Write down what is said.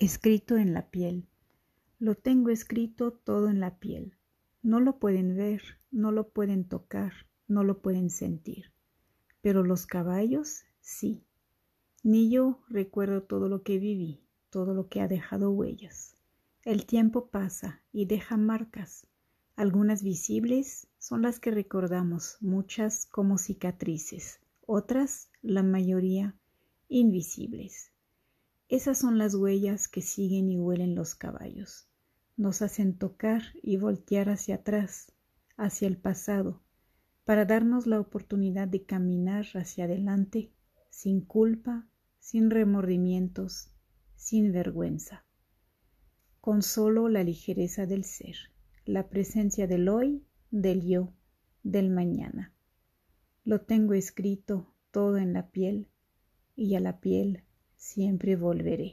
Escrito en la piel. Lo tengo escrito todo en la piel. No lo pueden ver, no lo pueden tocar, no lo pueden sentir. Pero los caballos sí. Ni yo recuerdo todo lo que viví, todo lo que ha dejado huellas. El tiempo pasa y deja marcas. Algunas visibles son las que recordamos, muchas como cicatrices, otras, la mayoría, invisibles. Esas son las huellas que siguen y huelen los caballos. Nos hacen tocar y voltear hacia atrás, hacia el pasado, para darnos la oportunidad de caminar hacia adelante sin culpa, sin remordimientos, sin vergüenza, con solo la ligereza del ser, la presencia del hoy, del yo, del mañana. Lo tengo escrito todo en la piel y a la piel siempre volveré.